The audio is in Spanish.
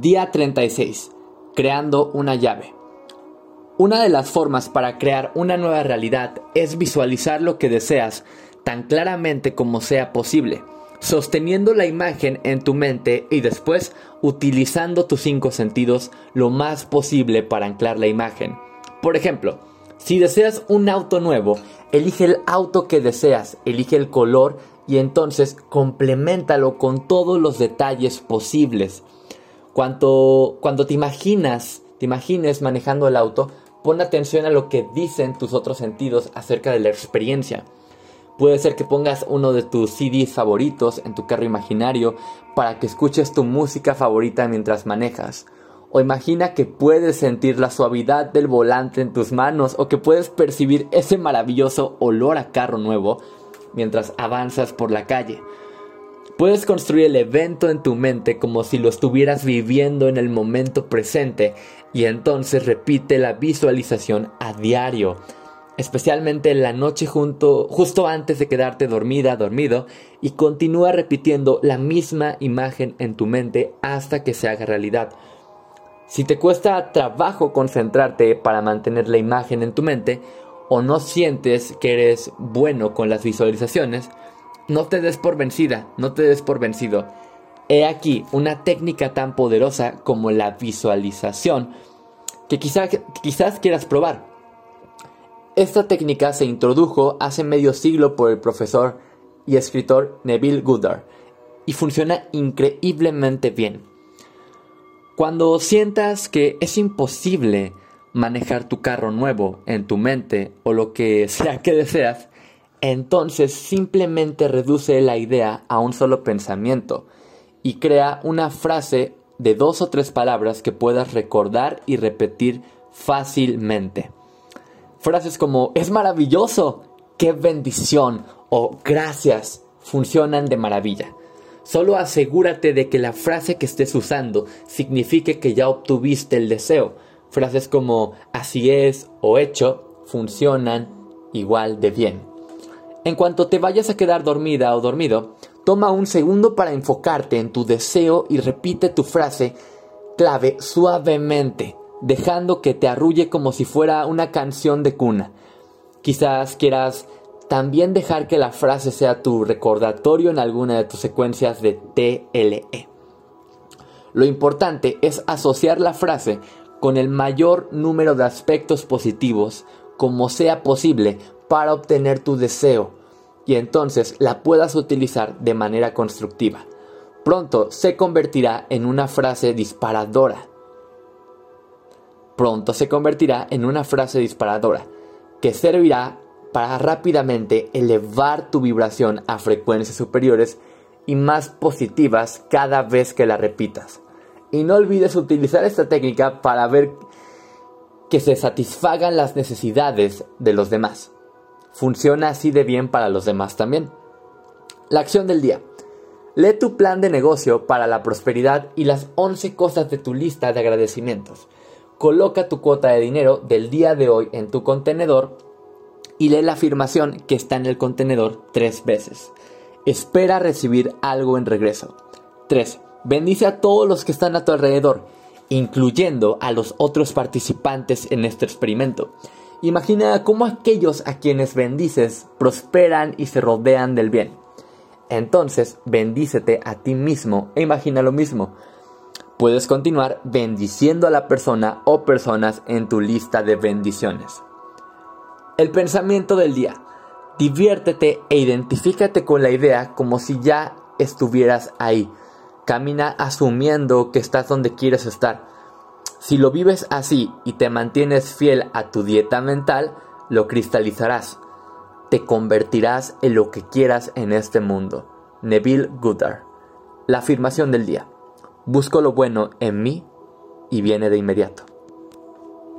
Día 36. Creando una llave. Una de las formas para crear una nueva realidad es visualizar lo que deseas tan claramente como sea posible, sosteniendo la imagen en tu mente y después utilizando tus cinco sentidos lo más posible para anclar la imagen. Por ejemplo, si deseas un auto nuevo, elige el auto que deseas, elige el color y entonces complementalo con todos los detalles posibles. Cuando, cuando te imaginas, te imagines manejando el auto, pon atención a lo que dicen tus otros sentidos acerca de la experiencia. Puede ser que pongas uno de tus CDs favoritos en tu carro imaginario para que escuches tu música favorita mientras manejas. O imagina que puedes sentir la suavidad del volante en tus manos o que puedes percibir ese maravilloso olor a carro nuevo mientras avanzas por la calle. Puedes construir el evento en tu mente como si lo estuvieras viviendo en el momento presente y entonces repite la visualización a diario, especialmente en la noche junto, justo antes de quedarte dormida, dormido, y continúa repitiendo la misma imagen en tu mente hasta que se haga realidad. Si te cuesta trabajo concentrarte para mantener la imagen en tu mente, o no sientes que eres bueno con las visualizaciones, no te des por vencida, no te des por vencido. He aquí una técnica tan poderosa como la visualización que quizás quieras probar. Esta técnica se introdujo hace medio siglo por el profesor y escritor Neville Goddard y funciona increíblemente bien. Cuando sientas que es imposible manejar tu carro nuevo en tu mente o lo que sea que deseas, entonces simplemente reduce la idea a un solo pensamiento y crea una frase de dos o tres palabras que puedas recordar y repetir fácilmente. Frases como es maravilloso, qué bendición o gracias funcionan de maravilla. Solo asegúrate de que la frase que estés usando signifique que ya obtuviste el deseo. Frases como así es o hecho funcionan igual de bien. En cuanto te vayas a quedar dormida o dormido, toma un segundo para enfocarte en tu deseo y repite tu frase clave suavemente, dejando que te arrulle como si fuera una canción de cuna. Quizás quieras también dejar que la frase sea tu recordatorio en alguna de tus secuencias de TLE. Lo importante es asociar la frase con el mayor número de aspectos positivos como sea posible para obtener tu deseo y entonces la puedas utilizar de manera constructiva. Pronto se convertirá en una frase disparadora. Pronto se convertirá en una frase disparadora que servirá para rápidamente elevar tu vibración a frecuencias superiores y más positivas cada vez que la repitas. Y no olvides utilizar esta técnica para ver que se satisfagan las necesidades de los demás. Funciona así de bien para los demás también. La acción del día. Lee tu plan de negocio para la prosperidad y las 11 cosas de tu lista de agradecimientos. Coloca tu cuota de dinero del día de hoy en tu contenedor y lee la afirmación que está en el contenedor tres veces. Espera recibir algo en regreso. 3. Bendice a todos los que están a tu alrededor, incluyendo a los otros participantes en este experimento. Imagina cómo aquellos a quienes bendices prosperan y se rodean del bien. Entonces, bendícete a ti mismo e imagina lo mismo. Puedes continuar bendiciendo a la persona o personas en tu lista de bendiciones. El pensamiento del día. Diviértete e identifícate con la idea como si ya estuvieras ahí. Camina asumiendo que estás donde quieres estar. Si lo vives así y te mantienes fiel a tu dieta mental, lo cristalizarás. Te convertirás en lo que quieras en este mundo. Neville Goddard. La afirmación del día. Busco lo bueno en mí y viene de inmediato.